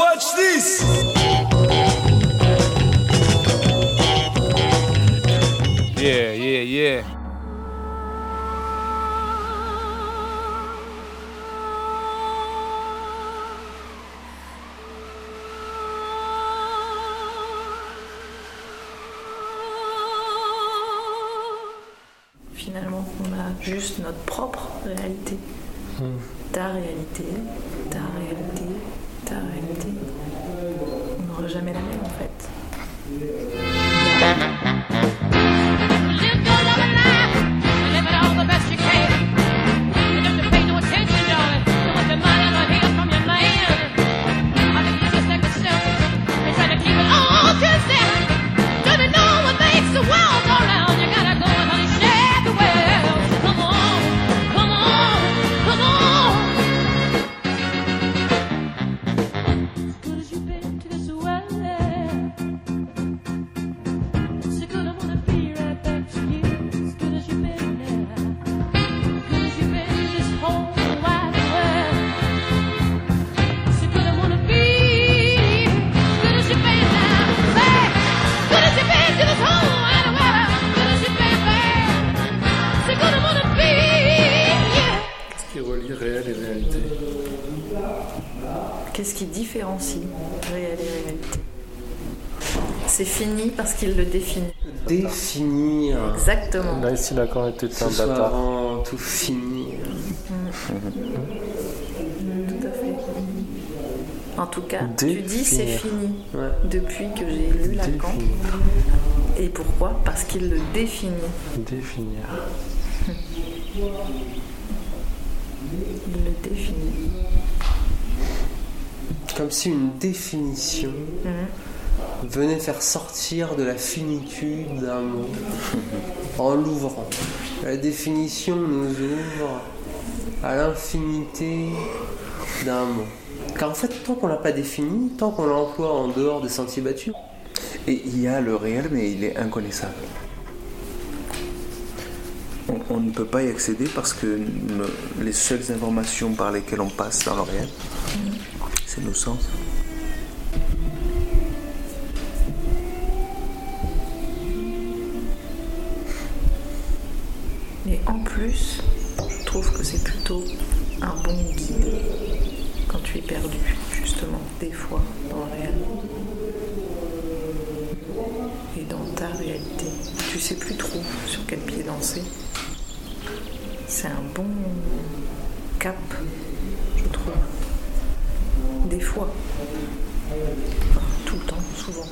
Watch this. Yeah, yeah, yeah. Finalement, on a juste notre propre réalité. Ta réalité, ta réalité, ta réalité. On n'aura jamais la même en fait. Qu'est-ce qui différencie réel et réalité C'est fini parce qu'il le définit. Définir. Exactement. Là, ici, l'accord était ce un soit bâtard. avant tout fini. Tout à fait. En tout cas, tu dis c'est fini Ouais. depuis que j'ai lu Lacan. Définir. Et pourquoi Parce qu'il le définit. Définir. Il le définit. Comme si une définition venait faire sortir de la finitude d'un mot en l'ouvrant. La définition nous ouvre à l'infinité d'un mot. Car en fait, tant qu'on l'a pas défini, tant qu'on l'emploie en dehors des sentiers battus, Et il y a le réel, mais il est inconnaissable. On, on ne peut pas y accéder parce que les seules informations par lesquelles on passe dans le réel, c'est nos sens. Et en plus, je trouve que c'est plutôt un bon guide quand tu es perdu, justement, des fois, dans le réel. Et dans ta réalité. Tu sais plus trop sur quel pied danser. C'est un bon cap, je trouve. Des fois. Tout le temps, souvent.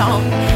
no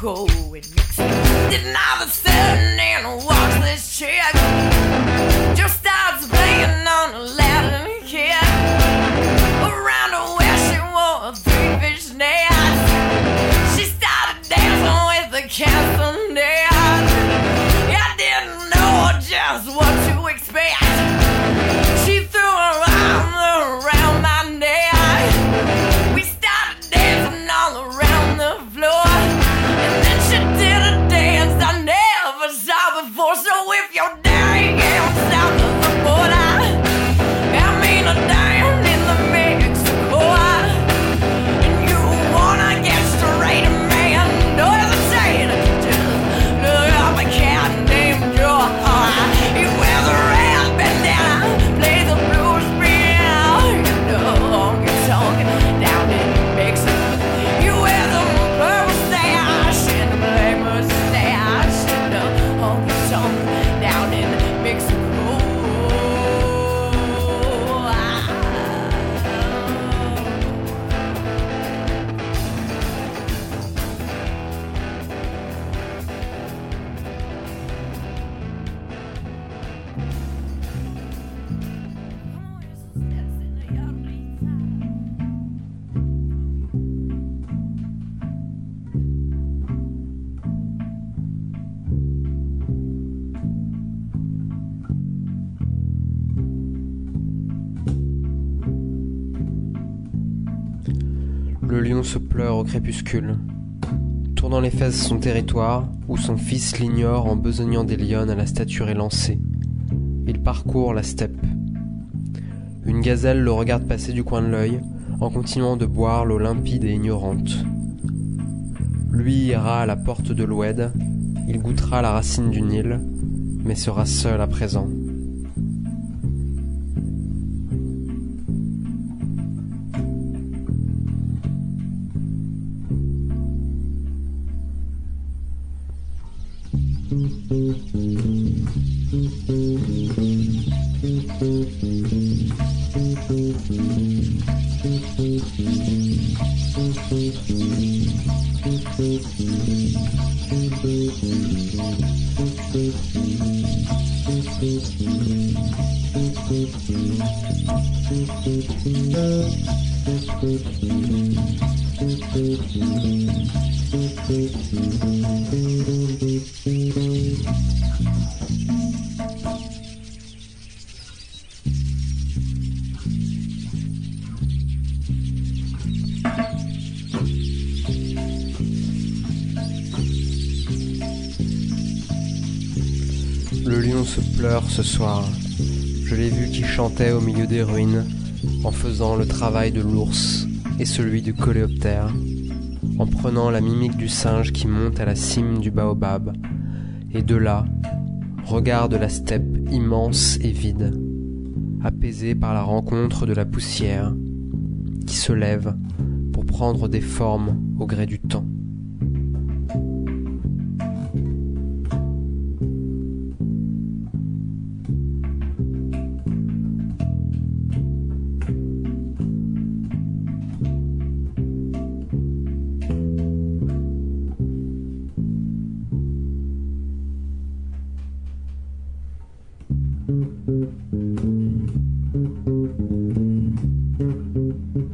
cold Mexico. Then all of a sudden, in walks this chick. Just starts playing on a Latin kid. Around her waist, she wore three fish net. She started dancing with the castanets. I didn't know just what to expect. down and mix Se pleure au crépuscule, tournant les fesses son territoire, où son fils l'ignore en besognant des lionnes à la stature élancée. Il parcourt la steppe. Une gazelle le regarde passer du coin de l'œil, en continuant de boire l'eau limpide et ignorante. Lui ira à la porte de l'Oued, il goûtera la racine du Nil, mais sera seul à présent. Le se pleure ce soir. Je l'ai vu qui chantait au milieu des ruines, en faisant le travail de l'ours et celui du coléoptère, en prenant la mimique du singe qui monte à la cime du baobab, et de là, regarde la steppe immense et vide, apaisée par la rencontre de la poussière, qui se lève pour prendre des formes au gré du temps. Kamu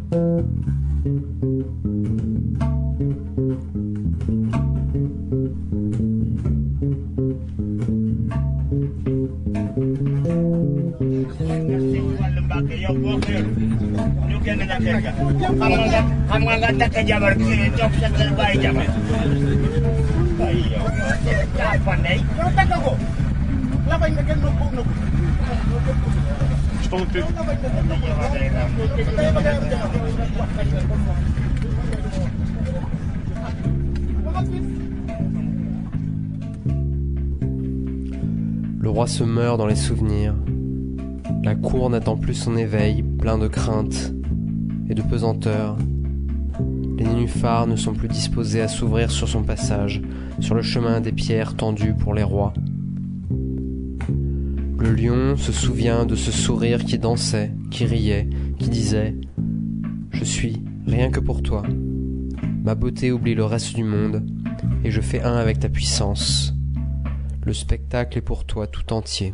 nggak kamu nggak tak kejabat sini, cok setelah bayi jaman. Le roi se meurt dans les souvenirs. La cour n'attend plus son éveil, plein de crainte et de pesanteur. Les nénuphars ne sont plus disposés à s'ouvrir sur son passage, sur le chemin des pierres tendues pour les rois. Le lion se souvient de ce sourire qui dansait, qui riait, qui disait ⁇ Je suis rien que pour toi. Ma beauté oublie le reste du monde, et je fais un avec ta puissance. Le spectacle est pour toi tout entier.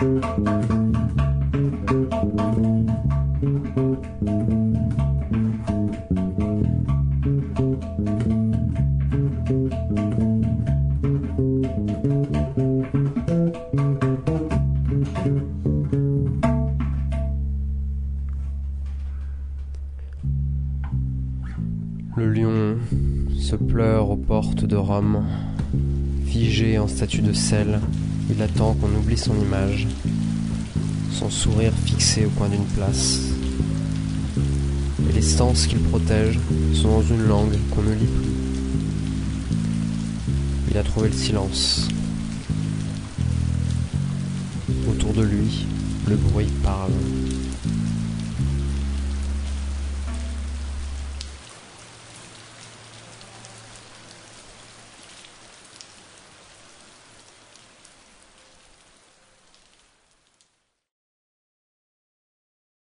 Le lion se pleure aux portes de Rome. Figé en statue de sel, il attend qu'on oublie son image, son sourire fixé au coin d'une place. Et les stances qu'il protège sont dans une langue qu'on ne lit plus. Il a trouvé le silence. Autour de lui, le bruit parle.